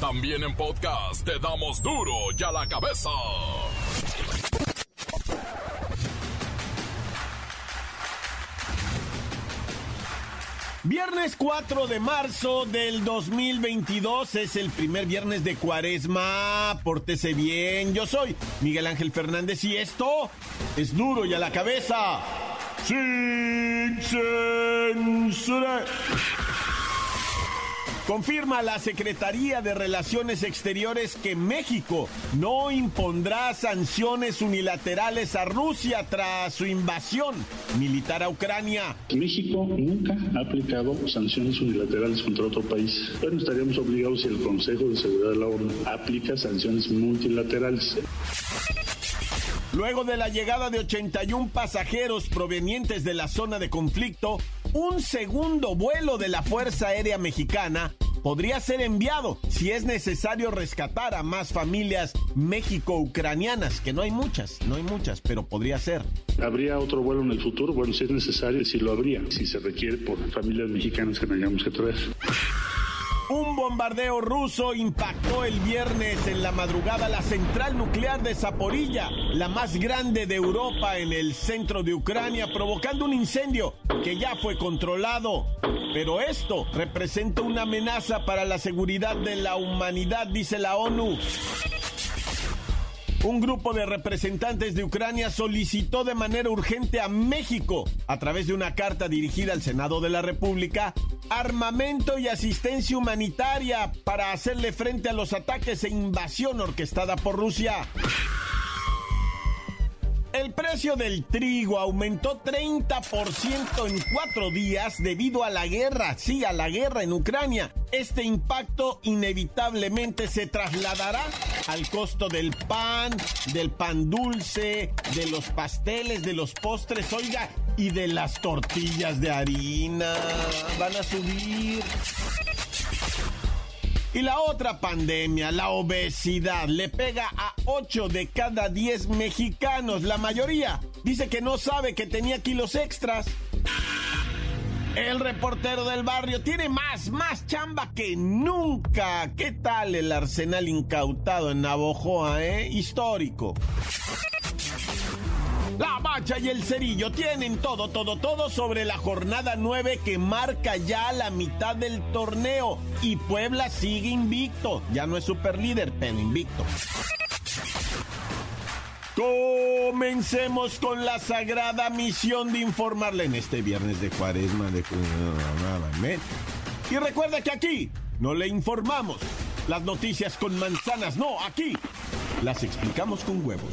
También en podcast te damos duro y a la cabeza. Viernes 4 de marzo del 2022 es el primer viernes de cuaresma. Pórtese bien. Yo soy Miguel Ángel Fernández y esto es duro y a la cabeza. Sin censura. Confirma la Secretaría de Relaciones Exteriores que México no impondrá sanciones unilaterales a Rusia tras su invasión militar a Ucrania. México nunca ha aplicado sanciones unilaterales contra otro país. Bueno, estaríamos obligados si el Consejo de Seguridad de la ONU aplica sanciones multilaterales. Luego de la llegada de 81 pasajeros provenientes de la zona de conflicto, un segundo vuelo de la Fuerza Aérea Mexicana podría ser enviado si es necesario rescatar a más familias méxico-ucranianas, que no hay muchas, no hay muchas, pero podría ser. ¿Habría otro vuelo en el futuro? Bueno, si es necesario, sí lo habría, si se requiere por familias mexicanas que tengamos que traer. Un bombardeo ruso impactó el viernes en la madrugada la central nuclear de Zaporilla, la más grande de Europa en el centro de Ucrania, provocando un incendio que ya fue controlado. Pero esto representa una amenaza para la seguridad de la humanidad, dice la ONU. Un grupo de representantes de Ucrania solicitó de manera urgente a México, a través de una carta dirigida al Senado de la República, armamento y asistencia humanitaria para hacerle frente a los ataques e invasión orquestada por Rusia. El precio del trigo aumentó 30% en cuatro días debido a la guerra, sí, a la guerra en Ucrania. Este impacto inevitablemente se trasladará al costo del pan, del pan dulce, de los pasteles, de los postres, oiga, y de las tortillas de harina. Van a subir. Y la otra pandemia, la obesidad, le pega a 8 de cada 10 mexicanos. La mayoría dice que no sabe que tenía kilos extras. El reportero del barrio tiene más, más chamba que nunca. ¿Qué tal el arsenal incautado en Navojoa, eh? Histórico. La Bacha y el Cerillo tienen todo, todo, todo sobre la jornada 9 que marca ya la mitad del torneo. Y Puebla sigue invicto. Ya no es super líder, pero invicto. Comencemos con la sagrada misión de informarle en este viernes de cuaresma de... Y recuerda que aquí no le informamos las noticias con manzanas, no, aquí las explicamos con huevos.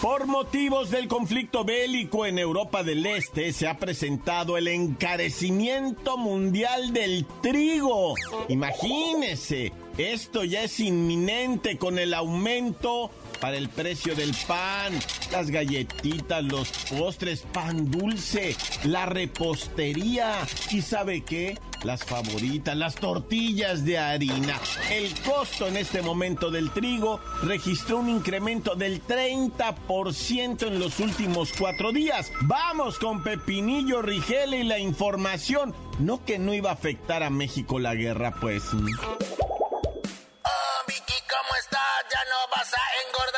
Por motivos del conflicto bélico en Europa del Este se ha presentado el encarecimiento mundial del trigo. Imagínese, esto ya es inminente con el aumento para el precio del pan, las galletitas, los postres, pan dulce, la repostería y sabe qué, las favoritas, las tortillas de harina. El costo en este momento del trigo registró un incremento del 30% en los últimos cuatro días. Vamos con Pepinillo Rigel y la información. No que no iba a afectar a México la guerra, pues. vas a engordar,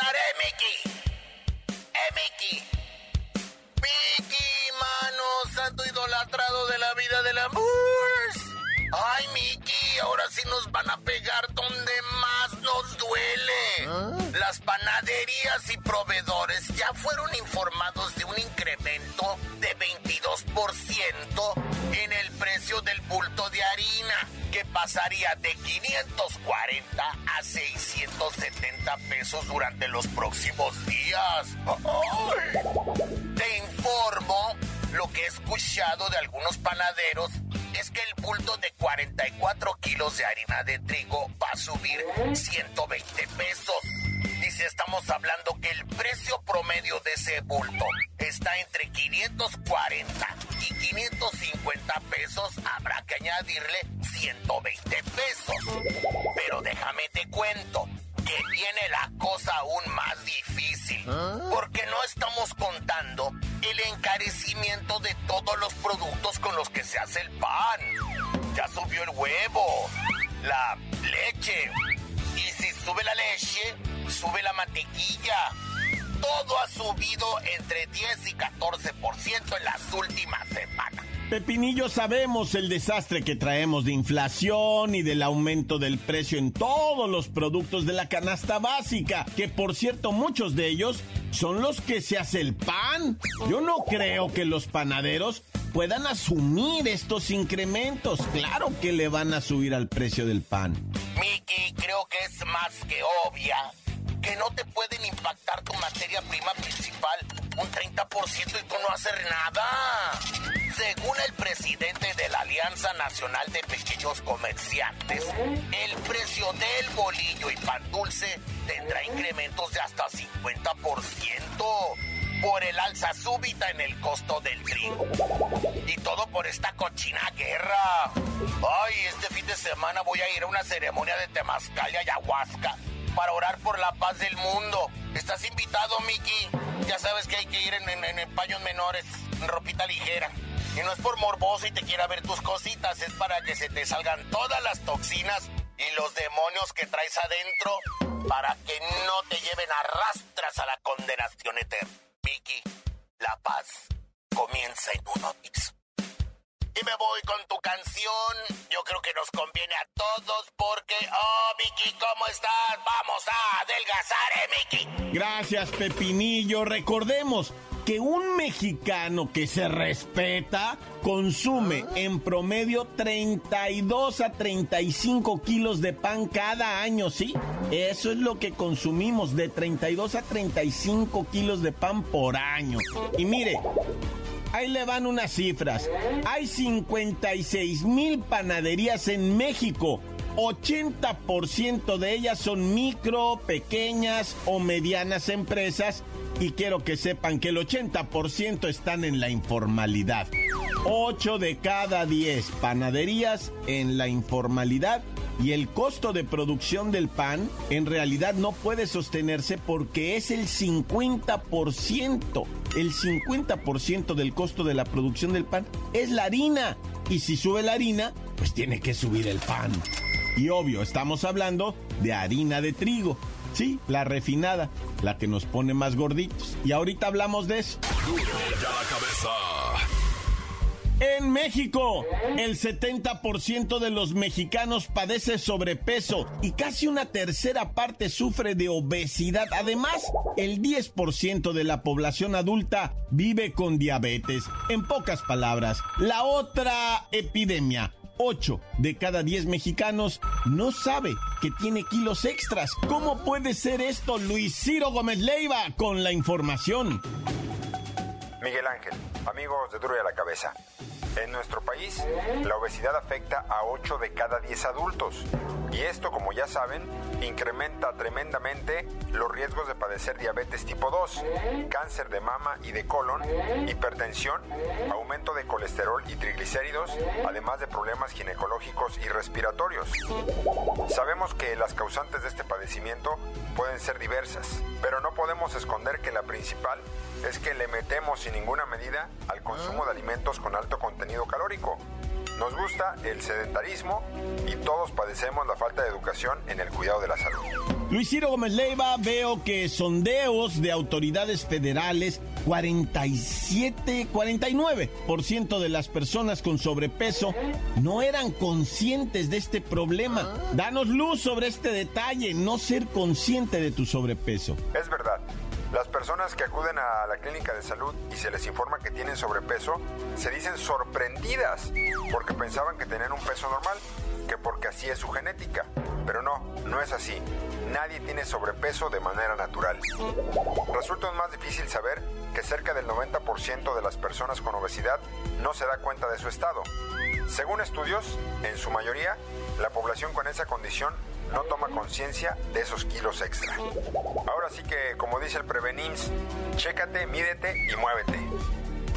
Ay, Mickey, ahora sí nos van a pegar donde más nos duele. ¿Ah? Las panaderías y proveedores ya fueron informados de un incremento de 22% en el precio del bulto de harina, que pasaría de 540 a 670 pesos durante los próximos días. Te informo lo que he escuchado de algunos panaderos es que el bulto de 40 harina de trigo va a subir 120 pesos. Dice, estamos hablando que el precio promedio de ese bulto está entre 540 y 550 pesos. Habrá que añadirle 120 pesos. Pero déjame te cuento que viene la cosa aún más difícil. Porque no estamos contando el encarecimiento de todos los productos con los que se hace el pan. Ya subió el huevo, la leche. Y si sube la leche, sube la mantequilla. Todo ha subido entre 10 y 14% en las últimas semanas. Pepinillo, sabemos el desastre que traemos de inflación y del aumento del precio en todos los productos de la canasta básica, que por cierto muchos de ellos son los que se hace el pan. Yo no creo que los panaderos puedan asumir estos incrementos. Claro que le van a subir al precio del pan. Miki, creo que es más que obvia que no te pueden impactar tu materia prima principal un 30% y tú no hacer nada. Según el presidente de la Alianza Nacional de Pequeños Comerciantes, el precio del bolillo y pan dulce tendrá incrementos de hasta 50% por el alza súbita en el costo del trigo. Y todo por esta cochina guerra. Ay, este fin de semana voy a ir a una ceremonia de temazcal y ayahuasca para orar por la paz del mundo. ¿Estás invitado, Mickey? Ya sabes que hay que ir en, paños menores, en ropita ligera. Y no es por morboso y te quiera ver tus cositas, es para que se te salgan todas las toxinas y los demonios que traes adentro para que no te lleven a rastras a la condenación eterna. Mickey, la paz comienza en un piso. Y me voy con tu canción. Yo creo que nos conviene a todos Mickey, ¿cómo estás? Vamos a adelgazar, ¿eh, Mickey? Gracias, Pepinillo. Recordemos que un mexicano que se respeta consume en promedio 32 a 35 kilos de pan cada año, ¿sí? Eso es lo que consumimos, de 32 a 35 kilos de pan por año. Y mire, Ahí le van unas cifras. Hay 56 mil panaderías en México. 80% de ellas son micro, pequeñas o medianas empresas y quiero que sepan que el 80% están en la informalidad. 8 de cada 10 panaderías en la informalidad y el costo de producción del pan en realidad no puede sostenerse porque es el 50%. El 50% del costo de la producción del pan es la harina. Y si sube la harina, pues tiene que subir el pan. Y obvio, estamos hablando de harina de trigo. Sí, la refinada, la que nos pone más gorditos. Y ahorita hablamos de eso. En México, el 70% de los mexicanos padece sobrepeso y casi una tercera parte sufre de obesidad. Además, el 10% de la población adulta vive con diabetes. En pocas palabras, la otra epidemia 8 de cada 10 mexicanos no sabe que tiene kilos extras. ¿Cómo puede ser esto, Luis Ciro Gómez Leiva, con la información? Miguel Ángel, amigos de Duro y a la Cabeza. En nuestro país, la obesidad afecta a 8 de cada 10 adultos. Y esto, como ya saben, incrementa tremendamente los riesgos de padecer diabetes tipo 2, cáncer de mama y de colon, hipertensión, aumento de colesterol y triglicéridos, además de problemas ginecológicos y respiratorios. Sabemos que las causantes de este padecimiento pueden ser diversas, pero no podemos esconder que la principal es que le metemos sin ninguna medida al consumo de alimentos con alto contenido calórico. Nos gusta el sedentarismo y todos padecemos la falta de educación en el cuidado de la salud. Luis Ciro Gómez Leiva, veo que sondeos de autoridades federales, 47, 49% de las personas con sobrepeso no eran conscientes de este problema. Danos luz sobre este detalle, no ser consciente de tu sobrepeso. Es verdad Las personas que acuden a la clínica de salud y se les informa que tienen sobrepeso, se dicen sorprendidas porque pensaban que tenían un peso normal, que porque así es su genética. Pero no, no es así. Nadie tiene sobrepeso de manera natural. Resulta más difícil saber que cerca del 90% de las personas con obesidad no se da cuenta de su estado. Según estudios, en su mayoría, la población con esa condición no toma conciencia de esos kilos extra. Ahora sí que, como dice el Prevenims, chécate, mídete y muévete.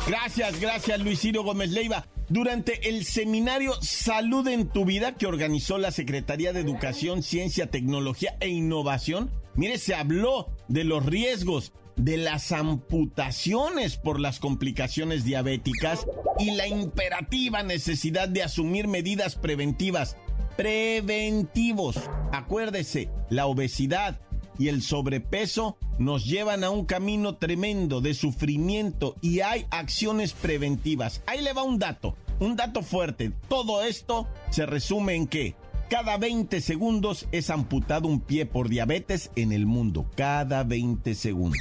Gracias, gracias Luis Ciro Gómez Leiva. Durante el seminario Salud en tu vida que organizó la Secretaría de Educación, Ciencia, Tecnología e Innovación, mire, se habló de los riesgos de las amputaciones por las complicaciones diabéticas y la imperativa necesidad de asumir medidas preventivas preventivos. Acuérdese, la obesidad y el sobrepeso nos llevan a un camino tremendo de sufrimiento y hay acciones preventivas. Ahí le va un dato, un dato fuerte. Todo esto se resume en que cada 20 segundos es amputado un pie por diabetes en el mundo. Cada 20 segundos.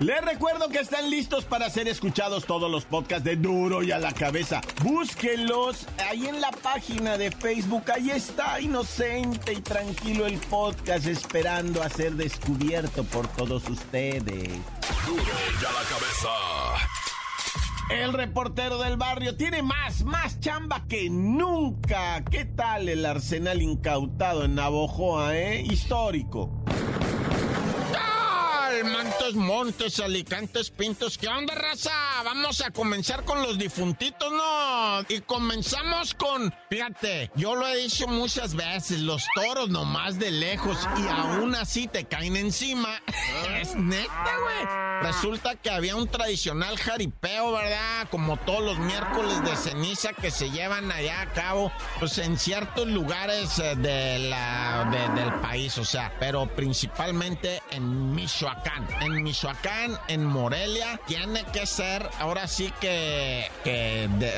Les recuerdo que están listos para ser escuchados todos los podcasts de Duro y a la cabeza. Búsquenlos ahí en la página de Facebook. Ahí está, inocente y tranquilo el podcast esperando a ser descubierto por todos ustedes. Duro y a la cabeza. El reportero del barrio tiene más, más chamba que nunca. ¿Qué tal el arsenal incautado en Navojoa, eh? Histórico. Montes, Alicantes, Pintos. ¿Qué onda, raza? Vamos a comenzar con los difuntitos, ¿no? Y comenzamos con, fíjate, yo lo he dicho muchas veces, los toros nomás de lejos y aún así te caen encima. es neta, güey. Resulta que había un tradicional jaripeo, ¿verdad? Como todos los miércoles de ceniza que se llevan allá a cabo, pues en ciertos lugares eh, de la, del país, o sea, pero principalmente en Michoacán. En Michoacán, en Morelia, tiene que ser ahora sí que,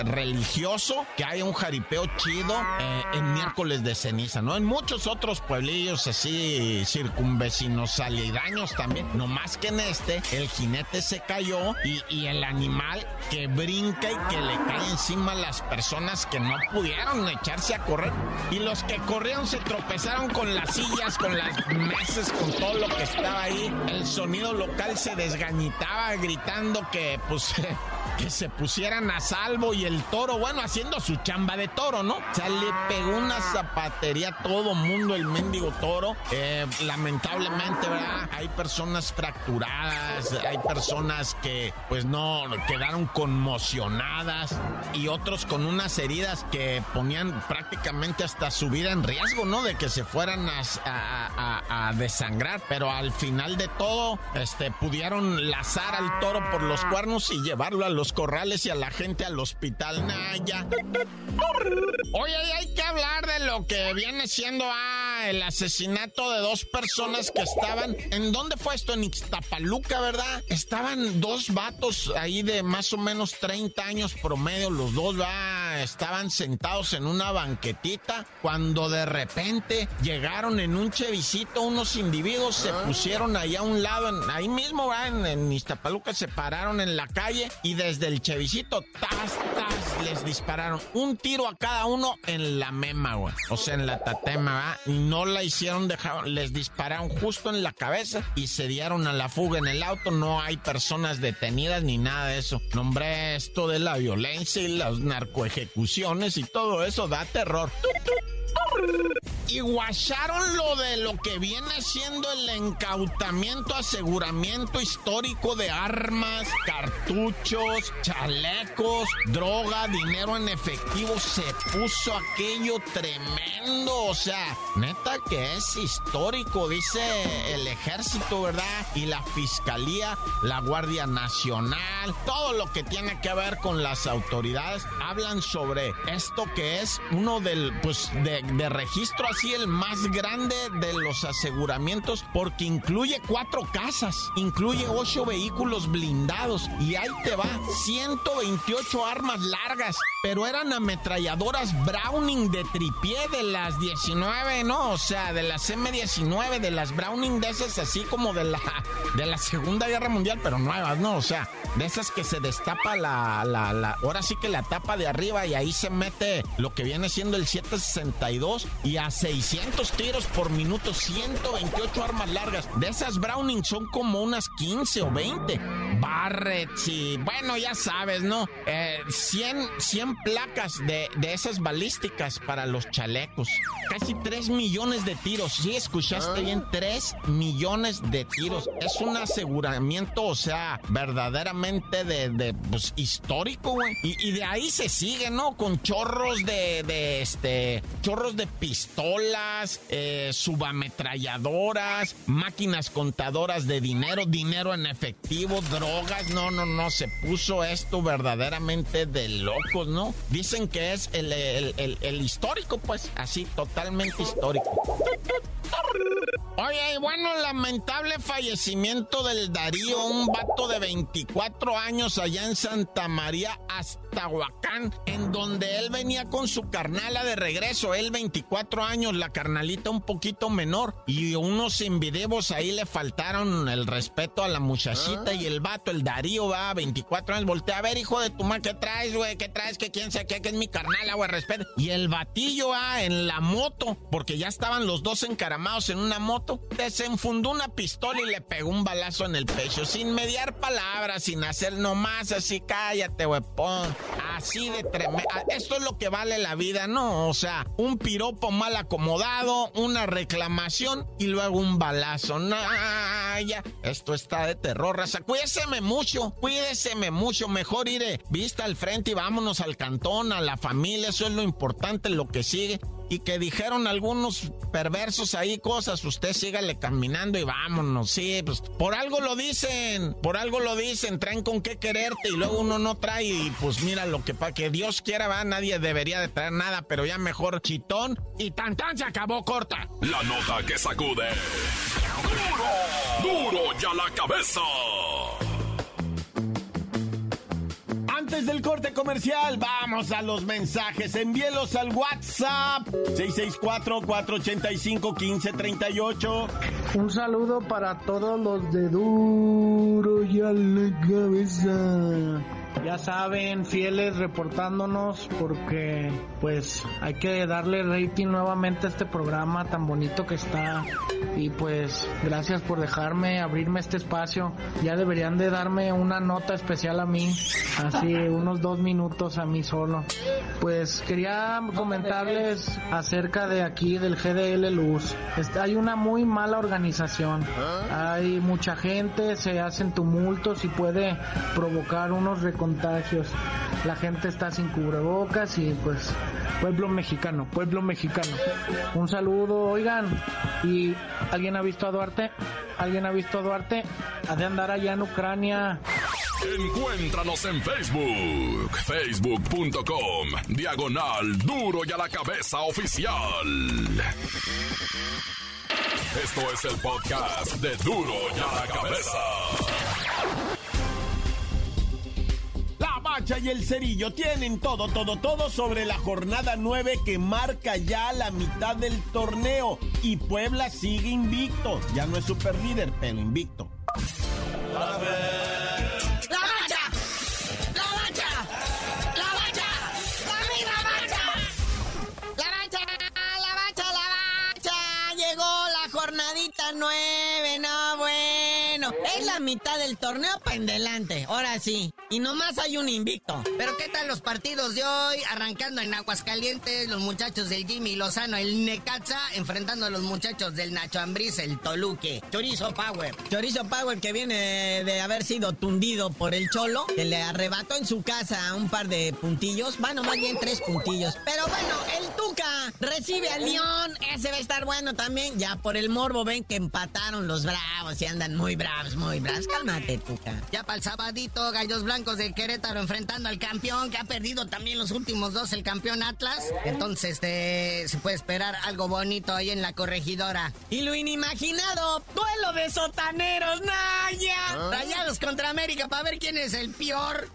religioso que haya un jaripeo chido eh, en miércoles de ceniza, ¿no? En muchos otros pueblillos así circunvecinos aledaños también, no más que en este, el jinete se cayó y, y, el animal que brinca y que le cae encima a las personas que no pudieron echarse a correr. Y los que corrieron se tropezaron con las sillas, con las mesas, con todo lo que estaba ahí. El sonido local se desgañitaba gritando que pues que se pusieran a salvo y el toro, bueno, haciendo su chamba de toro, ¿no? O sea, le pegó una zapatería a todo mundo el mendigo toro. Eh, lamentablemente, ¿verdad? Hay personas fracturadas, hay personas que pues no quedaron conmocionadas y otros con unas heridas que ponían prácticamente hasta su vida en riesgo, ¿no? De que se fueran a, a, desangrar. Pero al final de todo, este, pudieron lazar al toro por los cuernos y llevarlo a los corrales y a la gente al hospital Naya. Oye, hay que hablar de lo que viene siendo ah, el asesinato de dos personas que estaban. ¿En dónde fue esto? En Ixtapaluca, ¿verdad? Estaban dos vatos ahí de más o menos 30 años promedio, los dos va, estaban sentados en una banquetita cuando de repente llegaron en un chevicito unos individuos, se pusieron ahí a un lado, ahí mismo en, en Iztapaluca se pararon en la calle y desde el chevicito, tas, tas, les dispararon un tiro a cada uno en la mema, güey. O sea, en la tatema, ¿va? Y no la hicieron, dejaron, les dispararon justo en la cabeza y se dieron a la fuga en el auto. No hay personas detenidas ni nada de eso. Nombré esto de la violencia y las narcoejecuciones y todo eso da terror. Y guacharon lo de lo que viene siendo el encautamiento, aseguramiento histórico de armas, cartuchos, chalecos, droga, dinero en efectivo. Se puso aquello tremendo. O sea, neta que es histórico, dice el ejército, ¿verdad? Y la fiscalía, la Guardia Nacional, todo lo que tiene que ver con las autoridades, hablan sobre esto que es uno del, pues, de, de registro así el más grande de los aseguramientos, porque incluye cuatro casas, incluye ocho vehículos blindados y ahí te va, 128 armas largas, pero eran ametralladoras Browning de tripié de las 19, ¿no? O sea, de las M19, de las Browning de esas así como de la, de la Segunda Guerra Mundial, pero nuevas, ¿no? O sea, de esas que se destapa la, la, la, ahora sí que la tapa de arriba y ahí se mete lo que viene siendo el 762 y a 600 tiros por minuto, 128 armas largas. De esas Browning son como unas 15 o 20. Barrett, sí, bueno, ya sabes, ¿no? Eh, 100, 100 placas de, de esas balísticas para los chalecos. Casi 3 millones de tiros. Sí, escuchaste bien, 3 millones de tiros. Es un aseguramiento, o sea, verdaderamente de, de pues, histórico, güey. Y, y, de ahí se sigue, ¿no? Con chorros de, de este, chorros de pistolas, eh, subametralladoras, máquinas contadoras de dinero, dinero en efectivo, drogas. No, no, no, se puso esto verdaderamente de locos, ¿no? Dicen que es el, histórico, pues, así, totalmente histórico. Oye, y bueno, lamentable fallecimiento del Darío, un vato de 24 años allá en Santa María, Aztahuacán, en donde él venía con su carnala de regreso, él 24 años, la carnalita un poquito menor, y unos invidevos ahí le faltaron el respeto a la muchachita y el vato, el Darío, va, 24 años, voltea a ver, hijo de tu madre, ¿qué traes, güey? ¿Qué traes? ¿Qué quién sabe qué? Que es mi carnala, güey, respeto. Y el batillo, ah, en la moto, porque ya estaban los dos encaramados en una moto, desenfundó una pistola y le pegó un balazo en el pecho, sin mediar palabras, sin hacer nomás así, cállate, huepón. Así de tremendo. Esto es lo que vale la vida, ¿no? O sea, un piropo mal acomodado, una reclamación y luego un balazo. No, ya. Esto está de terror, raza. Cuídeseme mucho, cuídeseme mucho. Mejor iré vista al frente y vámonos al cantón, a la familia. Eso es lo importante, lo que sigue y que dijeron algunos perversos ahí cosas, usted sígale caminando y vámonos, sí, pues por algo lo dicen, por algo lo dicen, traen con qué quererte y luego uno no trae y pues mira lo que para que Dios quiera va, nadie debería de traer nada, pero ya mejor chitón y tan tan se acabó corta. La nota que sacude. Duro, duro ya la cabeza. Del corte comercial, vamos a los mensajes. Envíelos al WhatsApp 664-485-1538. Un saludo para todos los de Duro y a la cabeza. Ya saben, fieles reportándonos porque pues hay que darle rating nuevamente a este programa tan bonito que está. Y pues gracias por dejarme abrirme este espacio. Ya deberían de darme una nota especial a mí, así unos dos minutos a mí solo. Pues quería comentarles acerca de aquí del GDL Luz. Hay una muy mala organización. Hay mucha gente, se hacen tumultos y puede provocar unos contagios. La gente está sin cubrebocas y pues pueblo mexicano, pueblo mexicano. Un saludo, oigan. ¿Y alguien ha visto a Duarte? ¿Alguien ha visto a Duarte? Ha de andar allá en Ucrania. Encuéntranos en Facebook, facebook.com, diagonal duro y a la cabeza oficial. Esto es el podcast de duro y a la cabeza. Bacha y el Cerillo tienen todo, todo, todo sobre la jornada 9 que marca ya la mitad del torneo. Y Puebla sigue invicto. Ya no es super líder, pero invicto. ¡La bacha! ¡La bacha! ¡La bacha! ¡La bacha! ¡La bacha! ¡La bacha! ¡La bacha! Llegó la jornadita 9, mitad del torneo para en delante, ahora sí. Y nomás hay un invicto. Pero ¿qué tal los partidos de hoy? Arrancando en Aguascalientes, los muchachos del Jimmy Lozano, el Necaxa, enfrentando a los muchachos del Nacho Ambriz, el Toluque. Chorizo Power. Chorizo Power que viene de haber sido tundido por el Cholo, que le arrebató en su casa un par de puntillos. Bueno, más bien tres puntillos. Pero bueno, el Tuca recibe al León. Ese va a estar bueno también. Ya por el morbo ven que empataron los bravos y andan muy bravos, muy bravos. Cálmate, Tuca. Ya para el sabadito, Gallos Blancos del Querétaro enfrentando al campeón que ha perdido también los últimos dos, el campeón Atlas. Entonces este, se puede esperar algo bonito ahí en la corregidora. Y lo inimaginado, duelo de sotaneros, Naya. Rayados contra América para ver quién es el peor.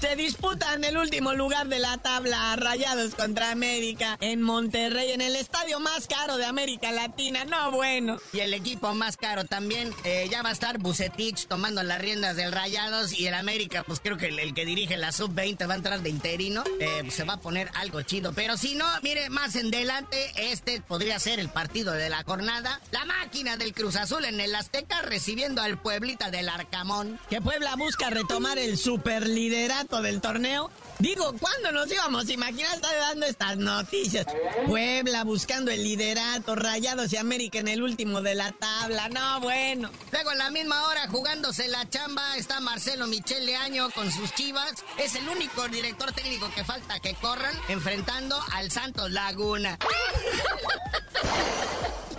Se disputan el último lugar de la tabla, Rayados contra América, en Monterrey, en el estadio más caro de América Latina. No, bueno. Y el equipo más caro también, eh, ya va a estar Bucetich tomando las riendas del Rayados y el América, pues creo que el, que dirige la sub-20 va a entrar de interino. Eh, se va a poner algo chido. Pero si no, mire, más en delante, este podría ser el partido de la jornada. La máquina del Cruz Azul en el Azteca recibiendo al Pueblita del Arcamón. Que Puebla busca retomar el superliderato del torneo. Digo, ¿cuándo nos íbamos a imaginar estar dando estas noticias? Puebla buscando el liderato, Rayados y América en el último de la tabla. No, bueno. Luego en la misma hora jugándose la chamba está Marcelo Michele Año con sus chivas. Es el único director técnico que falta que corran enfrentando al Santos Laguna.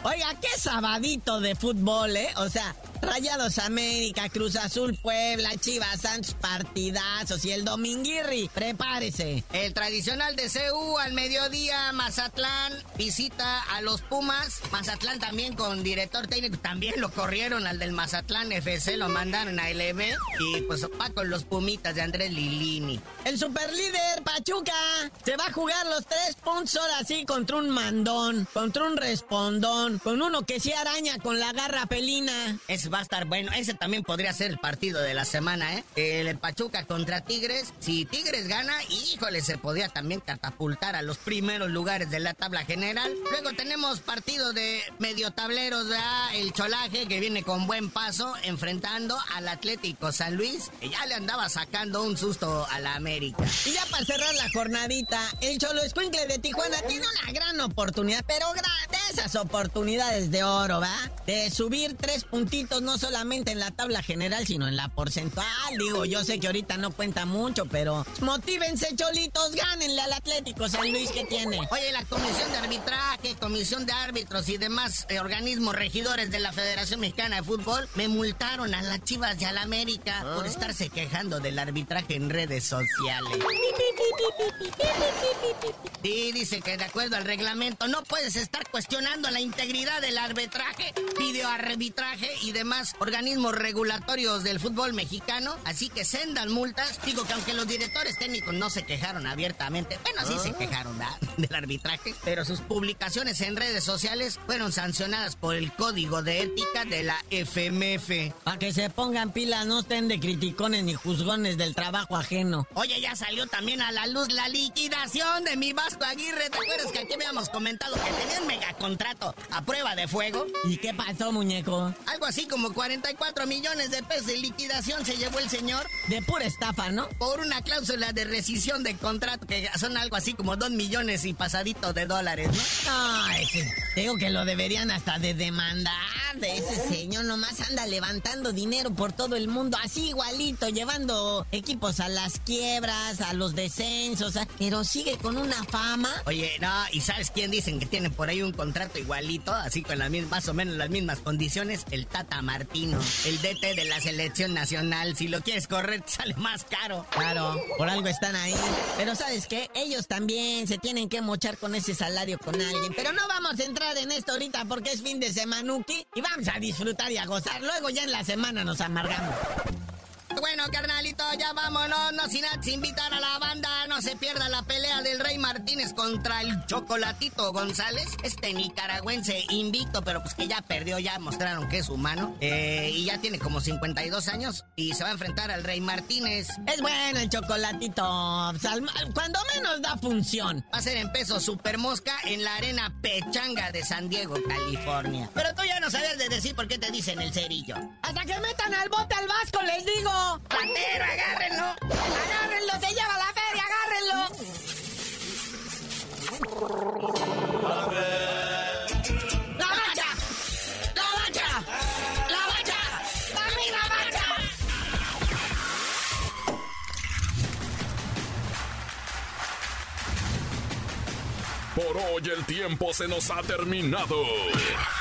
Oiga, qué sabadito de fútbol, ¿eh? O sea, Rayados América, Cruz Azul Puebla, Chivas Santos partidazos y el Dominguirri, prepárese. El tradicional de CU al mediodía, Mazatlán visita a los Pumas. Mazatlán también con director técnico, también lo corrieron al del Mazatlán FC, lo mandaron a LB y pues va con los Pumitas de Andrés Lilini. El superlíder Pachuca se va a jugar los tres puntos ahora sí contra un mandón, contra un respondón, con uno que se araña con la garra pelina. Es va a estar bueno. Ese también podría ser el partido de la semana, ¿eh? El Pachuca contra Tigres. Si Tigres gana, híjole, se podría también catapultar a los primeros lugares de la tabla general. Luego tenemos partido de medio tableros, ¿verdad? El Cholaje, que viene con buen paso, enfrentando al Atlético San Luis, que ya le andaba sacando un susto a la América. Y ya para cerrar la jornadita, el Cholo Escuincle de Tijuana tiene una gran oportunidad, pero de esas oportunidades de oro, ¿va? De subir tres puntitos no solamente en la tabla general, sino en la porcentual. Digo, yo sé que ahorita no cuenta mucho, pero motívense, cholitos, gánenle al Atlético San Luis que tiene. Oye, la comisión de arbitraje, comisión de árbitros y demás eh, organismos regidores de la Federación Mexicana de Fútbol me multaron a las Chivas y a la América por estarse quejando del arbitraje en redes sociales. Sí, dice que de acuerdo al reglamento no puedes estar cuestionando la integridad del arbitraje, videoarbitraje y demás organismos regulatorios del fútbol mexicano. Así que sendan multas. Digo que aunque los directores técnicos no se quejaron abiertamente, bueno, sí se quejaron ¿verdad? del arbitraje, pero sus publicaciones en redes sociales fueron sancionadas por el código de ética de la FMF. Para que se pongan pilas, no estén de criticones ni juzgones del trabajo ajeno. Oye, ya salió también a la luz la liquidación de mi Vasco Aguirre. ¿Te acuerdas que aquí habíamos comentado que tenía un megacontrato a prueba de fuego? ¿Y qué pasó, muñeco? Algo así como 44 millones de pesos de liquidación se llevó el señor. De pura estafa, ¿no? Por una cláusula de rescisión de contrato que son algo así como 2 millones y pasadito de dólares, ¿no? Ay, digo que lo deberían hasta de demandar de ese señor. Nomás anda levantando dinero por todo el mundo, así igualito, llevando equipos a las quiebras, a los descensos, pero sigue con una fama. Oye, no, ¿y sabes quién dicen que tiene por ahí un contrato igualito, así con las mismas, más o menos las mismas condiciones? El Tata Martino, el DT de la selección nacional. Si lo quieres correr, sale más caro. Claro, por algo están ahí. Pero ¿sabes qué? Ellos también se tienen que mochar con ese salario con alguien. Pero no vamos a entrar en esto ahorita porque es fin de semanuki y vamos a disfrutar y a gozar. Luego ya en la semana nos amargamos. Bueno, carnalito, ya vámonos, no sin antes invitar a la banda, no se pierda la pelea del Rey Martínez contra el Chocolatito González, este nicaragüense invicto, pero pues que ya perdió, ya mostraron que es humano, eh, y ya tiene como 52 años, y se va a enfrentar al Rey Martínez. Es bueno el Chocolatito, cuando menos da función. Va a ser en peso super mosca en la arena Pechanga de San Diego, California. Pero tú ya no sabes de decir por qué te dicen el cerillo. Hasta que metan al bote al vasco, les digo. ¡Pantero, agárrenlo! ¡Agárrenlo! ¡Se lleva la feria! ¡Agárrenlo! ¡La bacha! ¡La bacha! ¡La bacha! ¡Dame la bacha! Por hoy el tiempo se nos ha terminado.